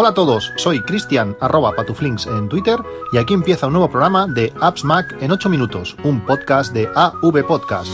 Hola a todos, soy Cristian arroba patuflinks en Twitter y aquí empieza un nuevo programa de Apps Mac en 8 minutos, un podcast de AV Podcast.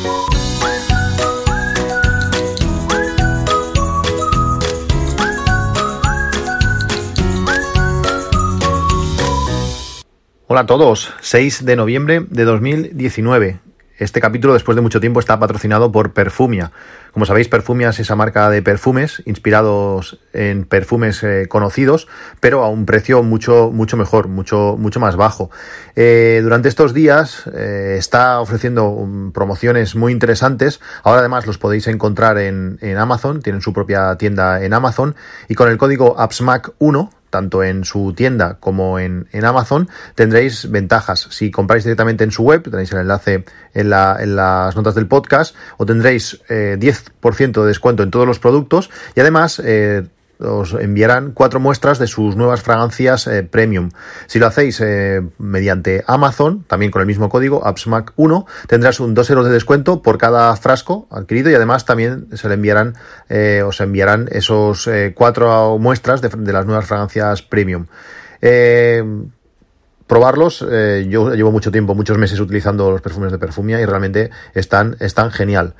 Hola a todos, 6 de noviembre de 2019. Este capítulo, después de mucho tiempo, está patrocinado por Perfumia. Como sabéis, Perfumia es esa marca de perfumes inspirados en perfumes eh, conocidos, pero a un precio mucho, mucho mejor, mucho, mucho más bajo. Eh, durante estos días eh, está ofreciendo um, promociones muy interesantes. Ahora además los podéis encontrar en, Amazon, tienen su propia tienda en Amazon y con el código APSMAC1 tanto en su tienda como en, Amazon, tendréis ventajas. Si compráis directamente en su web, tenéis el enlace en, las notas del podcast, o tendréis 10% de descuento en todos los productos y además eh, os enviarán cuatro muestras de sus nuevas fragancias eh, premium. Si lo hacéis eh, mediante Amazon, también con el mismo código, AppsMac1, tendrás un 2 euros de descuento por cada frasco adquirido y además también se le enviarán, eh, os enviarán esos cuatro muestras de, las nuevas fragancias premium. probarlos, yo llevo mucho tiempo, muchos meses utilizando los perfumes de Perfumia y realmente están, están genial.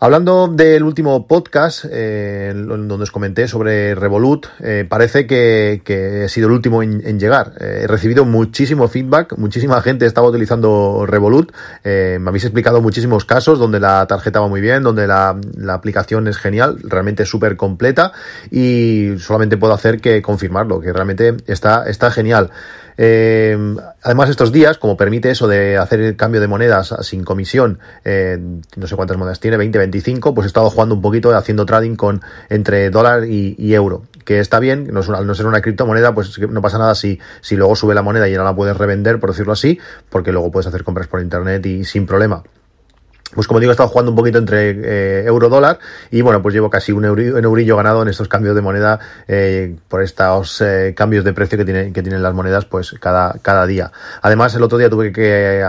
Hablando del último podcast, eh, donde os comenté sobre Revolut, eh, parece que, que, he sido el último en, llegar. Eh, he recibido muchísimo feedback, muchísima gente estaba utilizando Revolut. me habéis explicado muchísimos casos donde la tarjeta va muy bien, donde la, la aplicación es genial, realmente súper completa y solamente puedo hacer que confirmarlo, que realmente está, está genial. Eh, además, estos días, como permite eso de hacer el cambio de monedas sin comisión, eh, no sé cuántas monedas tiene, 20, 25, pues he estado jugando un poquito haciendo trading con entre dólar y, euro, que está bien, no al no ser una criptomoneda, pues no pasa nada si, si luego sube la moneda y ya no la puedes revender, por decirlo así, porque luego puedes hacer compras por internet y sin problema. Pues como digo, he estado jugando un poquito entre eh, euro-dólar y bueno, pues llevo casi un, eurillo ganado en estos cambios de moneda eh, por estos eh, cambios de precio que, tienen que tienen las monedas pues cada, cada día. Además, el otro día tuve que,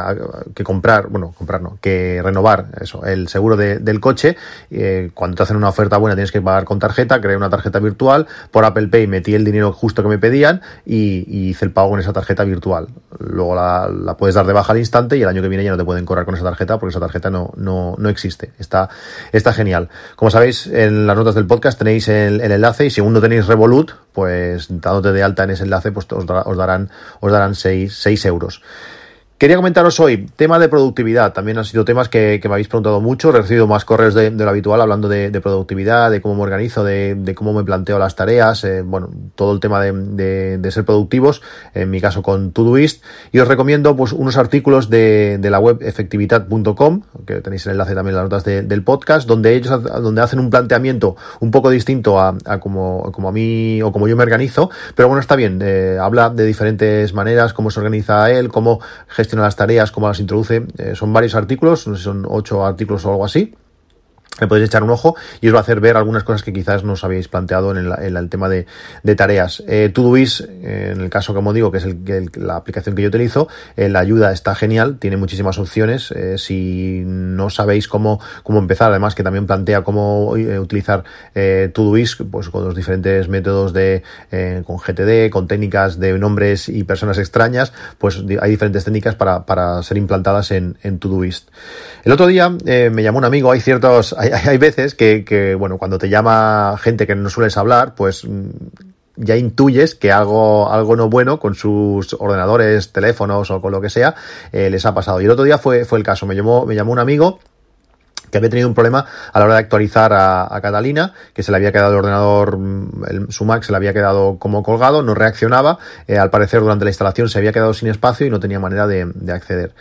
que comprar, bueno, comprar no, que renovar eso, el seguro de, del coche. Eh, cuando te hacen una oferta buena tienes que pagar con tarjeta, creé una tarjeta virtual, por Apple Pay metí el dinero justo que me pedían y, hice el pago en esa tarjeta virtual. Luego la, la puedes dar de baja al instante y el año que viene ya no te pueden correr con esa tarjeta porque esa tarjeta no no, no, existe. Está, está genial. Como sabéis, en las notas del podcast tenéis el, enlace y si aún no tenéis Revolut, pues dándote de alta en ese enlace, pues os, os darán, os darán 6, 6 euros. Quería comentaros hoy, tema de productividad. También han sido temas que, me habéis preguntado mucho. He recibido más correos de, lo habitual hablando de, productividad, de cómo me organizo, de, cómo me planteo las tareas, eh, bueno, todo el tema de, ser productivos, en mi caso con Todoist. Y os recomiendo pues unos artículos de, la web efectividad.com, que tenéis el enlace también en las notas del podcast, donde ellos donde hacen un planteamiento un poco distinto a, como, como a mí o como yo me organizo. Pero bueno, está bien. Eh, habla de diferentes maneras, cómo se organiza él, cómo gestiona las tareas, cómo las introduce. Eh, son varios artículos, no sé son ocho artículos o algo así le podéis echar un ojo y os va a hacer ver algunas cosas que quizás no os habéis planteado en el, tema de, tareas. Eh, eh, en el caso, como digo, que es el, la aplicación que yo utilizo, eh, la ayuda está genial, tiene muchísimas opciones. Eh, si no sabéis cómo, cómo empezar, además que también plantea cómo utilizar Todoist, pues con los diferentes métodos de, con GTD, con técnicas de nombres y personas extrañas, pues hay diferentes técnicas para, para ser implantadas en, en Todoist. El otro día me llamó un amigo, hay ciertos, veces que, bueno, cuando te llama gente que no sueles hablar, pues mm, ya intuyes que algo, algo no bueno con sus ordenadores, teléfonos o con lo que sea, eh, les ha pasado. Y el otro día fue, fue el caso. Me llamó, me llamó un amigo que había tenido un problema a la hora de actualizar a, Catalina, que se le había quedado el ordenador, mm, el, su Mac se le había quedado como colgado, no reaccionaba, eh, al parecer durante la instalación se había quedado sin espacio y no tenía manera de acceder.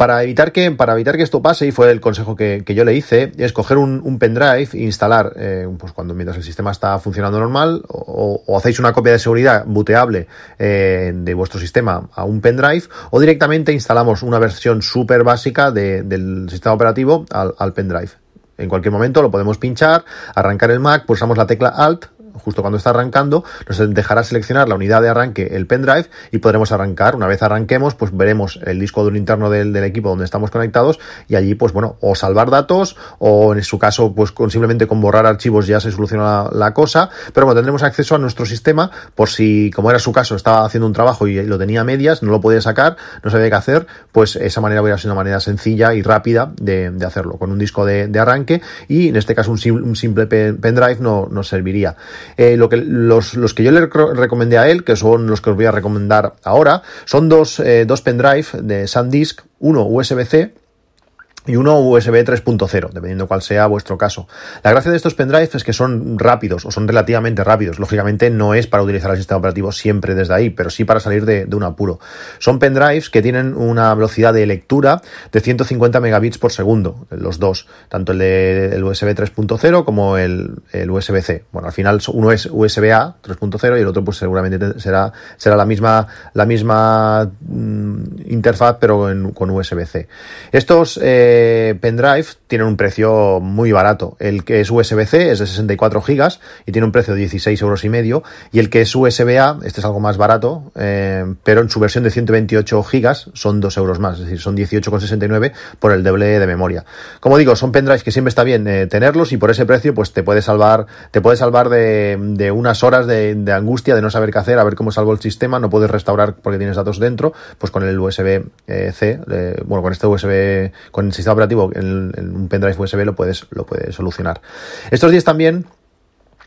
Para evitar que, para evitar que esto pase, y fue el consejo que, yo le hice, es coger un, pendrive e instalar, eh, pues cuando mientras el sistema está funcionando normal, o, hacéis una copia de seguridad booteable eh, de vuestro sistema a un pendrive, o directamente instalamos una versión súper básica del sistema operativo al, al pendrive. En cualquier momento lo podemos pinchar, arrancar el Mac, pulsamos la tecla Alt, justo cuando está arrancando, nos dejará seleccionar la unidad de arranque, el pendrive, y podremos arrancar. Una vez arranquemos, pues veremos el disco duro interno del, equipo donde estamos conectados y allí, pues bueno, o salvar datos o en su caso, pues con, simplemente con borrar archivos ya se soluciona la, cosa, pero bueno, tendremos acceso a nuestro sistema por si, como era su caso, estaba haciendo un trabajo y lo tenía a medias, no lo podía sacar, no sabía qué hacer, pues esa manera hubiera sido una manera sencilla y rápida de, hacerlo, con un disco de, de, arranque y en este caso un, un simple pendrive no nos serviría. Eh, lo que, los, los, que yo le recomendé a él, que son los que os voy a recomendar ahora, son dos, eh, dos pendrive de SanDisk, uno USB-C y uno USB 3.0, dependiendo cuál sea vuestro caso. La gracia de estos pendrives es que son rápidos o son relativamente rápidos. Lógicamente no es para utilizar el sistema operativo siempre desde ahí, pero sí para salir de, de un apuro. Son pendrives que tienen una velocidad de lectura de 150 megabits por segundo, los dos, tanto el de el USB 3.0 como el, el USB-C. Bueno, al final uno es USB-A 3.0 y el otro pues seguramente será, será la misma, la misma mm, interfaz pero en, con USB-C. Estos eh, pendrive tienen un precio muy barato. El que es USB-C es de 64 gigas y tiene un precio de 16 euros y medio. Y el que es USB-A, este es algo más barato, eh, pero en su versión de 128 gigas son 2 euros más, es decir, son 18,69 por el doble de memoria. Como digo, son pendrives que siempre está bien eh, tenerlos y por ese precio pues te puede salvar, te puede salvar de, unas horas de, de, angustia, de no saber qué hacer, a ver cómo salvo el sistema, no puedes restaurar porque tienes datos dentro, pues con el USB-C, eh, bueno, con este USB, con el sistema operativo en, en un pendrive USB lo puedes, lo puedes solucionar. Estos días también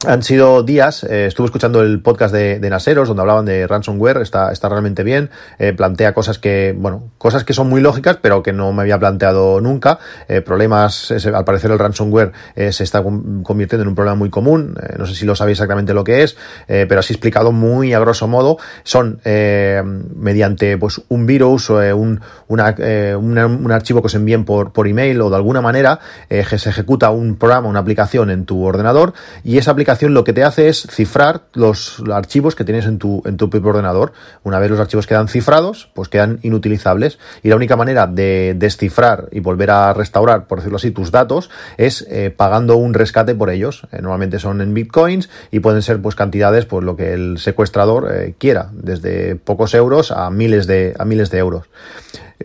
han sido días, eh, estuve escuchando el podcast de, Naseros donde hablaban de ransomware, está, está realmente bien, eh, plantea cosas que, bueno, cosas que son muy lógicas, pero que no me había planteado nunca, eh, problemas, al parecer el ransomware se está convirtiendo en un problema muy común, no sé si lo sabéis exactamente lo que es, pero así explicado muy a grosso modo, son mediante pues un virus o un, una, una, un archivo que os envíen por, por email o de alguna manera, se ejecuta un programa, una aplicación en tu ordenador y esa aplicación lo que te hace es cifrar los archivos que tienes en tu, en tu propio ordenador. Una vez los archivos quedan cifrados, pues quedan inutilizables. Y la única manera de descifrar y volver a restaurar, por decirlo así, tus datos es eh, pagando un rescate por ellos. Eh, normalmente son en bitcoins y pueden ser pues cantidades, pues lo que el secuestrador eh, quiera, desde pocos euros a miles de, a miles de euros.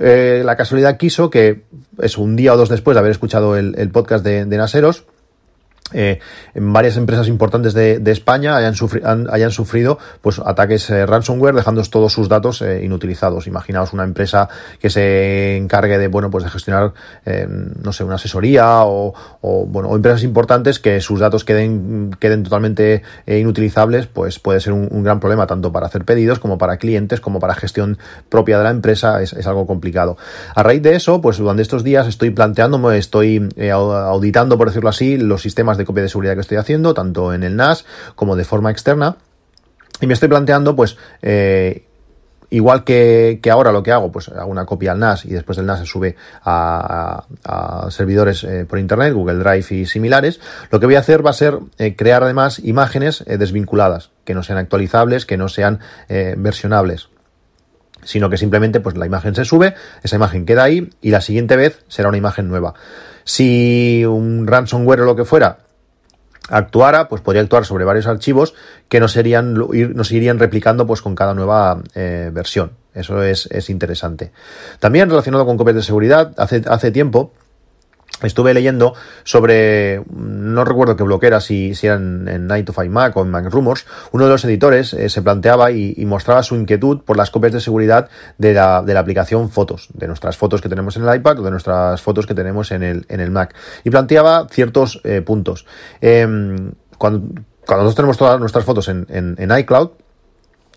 La casualidad quiso que es un día o dos después de haber escuchado el, podcast de Naseros, eh, en varias empresas importantes de, España hayan, sufri hayan, sufrido pues ataques eh, ransomware dejando todos sus datos eh, inutilizados. Imaginaos una empresa que se encargue de bueno pues de gestionar no sé una asesoría o, bueno o empresas importantes que sus datos queden queden totalmente inutilizables pues puede ser un, gran problema tanto para hacer pedidos como para clientes como para gestión propia de la empresa es, es algo complicado. A raíz de eso pues durante estos días estoy planteándome estoy auditando por decirlo así los sistemas de copia de seguridad que estoy haciendo, tanto en el NAS como de forma externa. Y me estoy planteando, pues, eh, igual que, ahora lo que hago, pues hago una copia al NAS y después el NAS se sube a, servidores eh, por internet, Google Drive y similares, lo que voy a hacer va a ser eh, crear además imágenes desvinculadas, que no sean actualizables, que no sean versionables sino que simplemente pues la imagen se sube, esa imagen queda ahí y la siguiente vez será una imagen nueva. Si un ransomware o lo que fuera actuara, pues podría actuar sobre varios archivos que no serían, no seguirían replicando pues con cada nueva eh, versión. Eso es, es interesante. También relacionado con copias de seguridad, hace, hace tiempo estuve leyendo sobre, no recuerdo qué bloque era, si, si era en, Night of iMac o en Mac Rumors, uno de los editores eh, se planteaba y, mostraba su inquietud por las copias de seguridad de la, de la aplicación Fotos, de nuestras fotos que tenemos en el iPad o de nuestras fotos que tenemos en el, en el Mac. Y planteaba ciertos eh, puntos. Eh, cuando, cuando nosotros tenemos todas nuestras fotos en, en iCloud,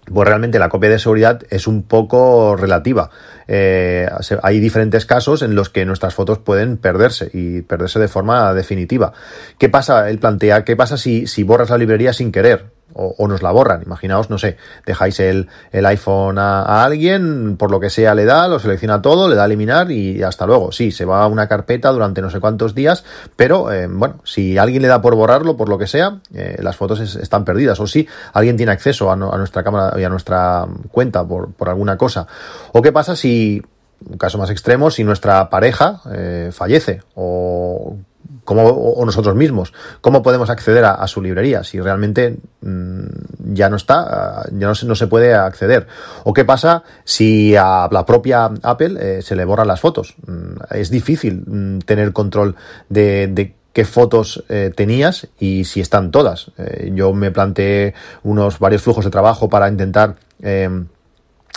pues realmente la copia de seguridad es un poco relativa. Eh, hay diferentes casos en los que nuestras fotos pueden perderse y perderse de forma definitiva. ¿Qué pasa? Él plantea, ¿qué pasa si, si borras la librería sin querer? O, nos la borran. Imaginaos, no sé, dejáis el, el iPhone a, alguien, por lo que sea le da, lo selecciona todo, le da a eliminar y hasta luego. Sí, se va a una carpeta durante no sé cuántos días, pero eh, bueno, si alguien le da por borrarlo, por lo que sea, eh, las fotos es, están perdidas. O si alguien tiene acceso a, nuestra cámara y a nuestra cuenta por, por alguna cosa. O qué pasa si un caso más extremo, si nuestra pareja eh, fallece o cómo, o nosotros mismos, cómo podemos acceder a, su librería, si realmente mm, ya no está, ya no se, no se, puede acceder. O qué pasa si a la propia Apple eh, se le borran las fotos. Mm, es difícil mm, tener control de, qué fotos eh, tenías y si están todas. Eh, yo me planteé unos varios flujos de trabajo para intentar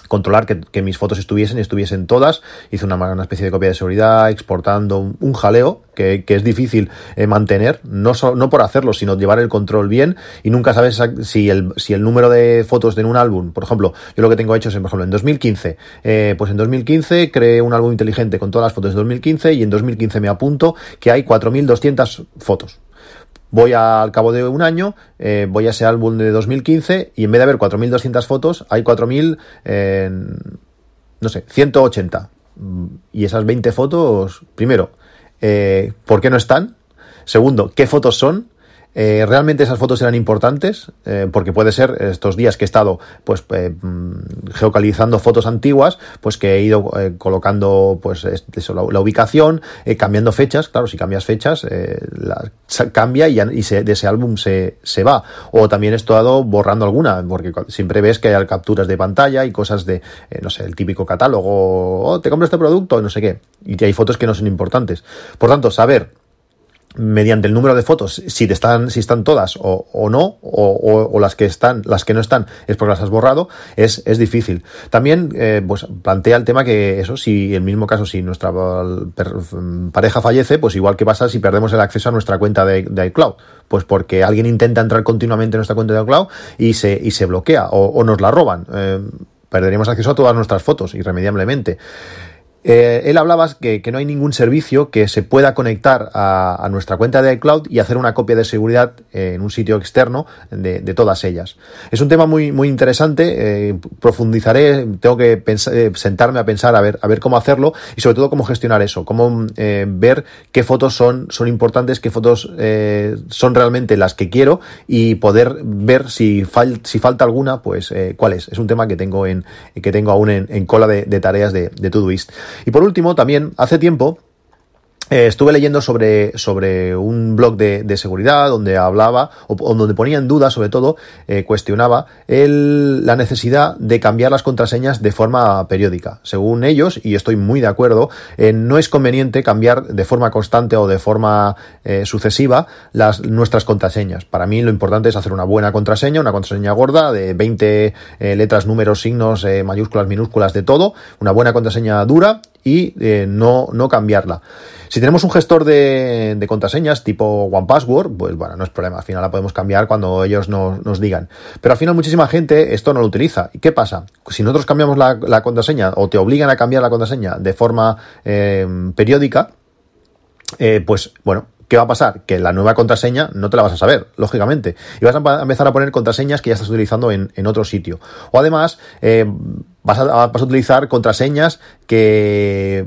controlar que, mis fotos estuviesen y estuviesen todas. Hice una, una, especie de copia de seguridad, exportando un, jaleo que, es difícil eh, mantener, no, no por hacerlo, sino llevar el control bien. Y nunca sabes si el, si el número de fotos de un álbum, por ejemplo, yo lo que tengo hecho es, por ejemplo, en 2015, eh, pues en 2015 creé un álbum inteligente con todas las fotos de 2015 y en 2015 me apunto que hay 4.200 fotos voy al cabo de un año, eh, voy a ese álbum de 2015 y en vez de haber 4.200 fotos, hay 4.000, eh, no sé, 180. Y esas 20 fotos, primero, eh, ¿por qué no están? Segundo, ¿qué fotos son? Eh, ¿Realmente esas fotos eran importantes? Eh, porque puede ser estos días que he estado pues eh, mm, geocalizando fotos antiguas, pues que he ido colocando pues la, ubicación, cambiando fechas. Claro, si cambias fechas, cambia y, y se, de ese álbum se, se, va. O también he estado borrando alguna, porque siempre ves que hay capturas de pantalla y cosas de, no sé, el típico catálogo, oh, te compro este producto, no sé qué. Y hay fotos que no son importantes. Por tanto, saber mediante el número de fotos, si están, si están todas o, o no, o, o, las que están, las que no están, es porque las has borrado, es, es difícil. También, eh, pues plantea el tema que eso, si el mismo caso, si nuestra pareja fallece, pues igual que pasa si perdemos el acceso a nuestra cuenta de, de iCloud. Pues porque alguien intenta entrar continuamente en nuestra cuenta de iCloud y se, y se bloquea, o, nos la roban. Eh, perderíamos acceso a todas nuestras fotos, irremediablemente. Eh, él hablaba que, que, no hay ningún servicio que se pueda conectar a, nuestra cuenta de iCloud y hacer una copia de seguridad en un sitio externo de, todas ellas. Es un tema muy, muy interesante, eh, profundizaré, tengo que eh, sentarme a pensar a ver, a ver cómo hacerlo y sobre todo cómo gestionar eso, cómo ver qué fotos son, son importantes, qué fotos son realmente las que quiero y poder ver si, si falta alguna, pues cuál es. Es un tema que tengo, en, que tengo aún en, cola de, tareas de, de Todoist. Y por último, también hace tiempo eh, estuve leyendo sobre, sobre un blog de, seguridad donde hablaba, o, donde ponía en duda, sobre todo, eh, cuestionaba el, la necesidad de cambiar las contraseñas de forma periódica. Según ellos, y estoy muy de acuerdo, eh, no es conveniente cambiar de forma constante o de forma sucesiva las, nuestras contraseñas. Para mí lo importante es hacer una buena contraseña, una contraseña gorda de 20 letras, números, signos, mayúsculas, minúsculas, de todo, una buena contraseña dura y no, no cambiarla. Si tenemos un gestor de, contraseñas tipo OnePassword, pues bueno, no es problema, al final la podemos cambiar cuando ellos nos, digan. Pero al final muchísima gente esto no lo utiliza. ¿Y qué pasa? Si nosotros cambiamos la, contraseña o te obligan a cambiar la contraseña de forma eh, periódica, eh, pues bueno, ¿qué va a pasar? Que la nueva contraseña no te la vas a saber, lógicamente. Y vas a empezar a poner contraseñas que ya estás utilizando en, otro sitio. O además, eh, vas, a, vas a utilizar contraseñas que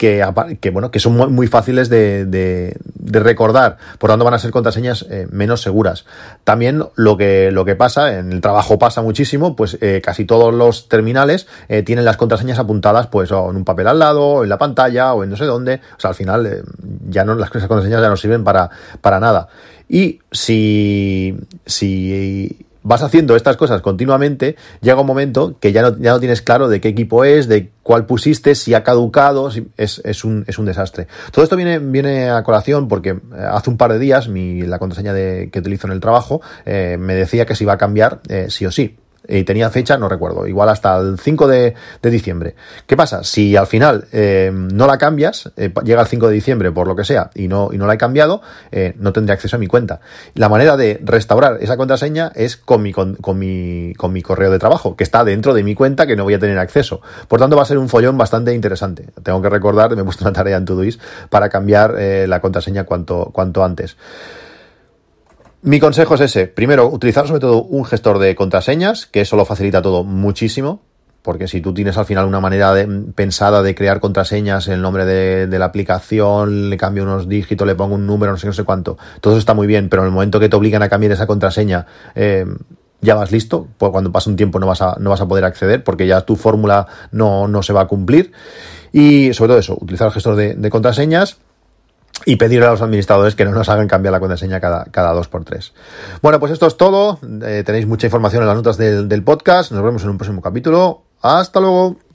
que, bueno, que son muy, fáciles de, recordar, por tanto van a ser contraseñas eh, menos seguras. También lo que, lo que pasa, en el trabajo pasa muchísimo, pues eh, casi todos los terminales eh, tienen las contraseñas apuntadas pues en un papel al lado, en la pantalla, o en no sé dónde. O sea, al final ya no, las contraseñas ya no sirven para, para nada. Y si, si vas haciendo estas cosas continuamente, llega un momento que ya no, ya no tienes claro de qué equipo es, de cuál pusiste, si ha caducado, es, es, un, es un desastre. Todo esto viene, viene a colación porque eh, hace un par de días mi, la contraseña de, que utilizo en el trabajo eh, me decía que se iba a cambiar eh, sí o sí y tenía fecha, no recuerdo, igual hasta el 5 de, diciembre. ¿Qué pasa? Si al final eh, no la cambias, eh, llega el 5 de diciembre por lo que sea y no, y no la he cambiado, eh, no tendré acceso a mi cuenta. La manera de restaurar esa contraseña es con mi, con, mi, con mi correo de trabajo, que está dentro de mi cuenta que no voy a tener acceso. Por tanto, va a ser un follón bastante interesante. Tengo que recordar, me he puesto una tarea en Todoist para cambiar la contraseña cuanto, cuanto antes. Mi consejo es ese. Primero, utilizar sobre todo un gestor de contraseñas, que eso lo facilita todo muchísimo. Porque si tú tienes al final una manera pensada de crear contraseñas, el nombre de, la aplicación, le cambio unos dígitos, le pongo un número, no sé, no sé cuánto, todo eso está muy bien, pero en el momento que te obligan a cambiar esa contraseña, eh, ya vas listo, pues cuando pasa un tiempo no vas a, no vas a poder acceder porque ya tu fórmula no, no se va a cumplir. Y sobre todo eso, utilizar el gestor de contraseñas y pedirle a los administradores que no nos hagan cambiar la contraseña cada, cada dos por tres. Bueno, pues esto es todo. Eh, tenéis mucha información en las notas del, del podcast. Nos vemos en un próximo capítulo. Hasta luego.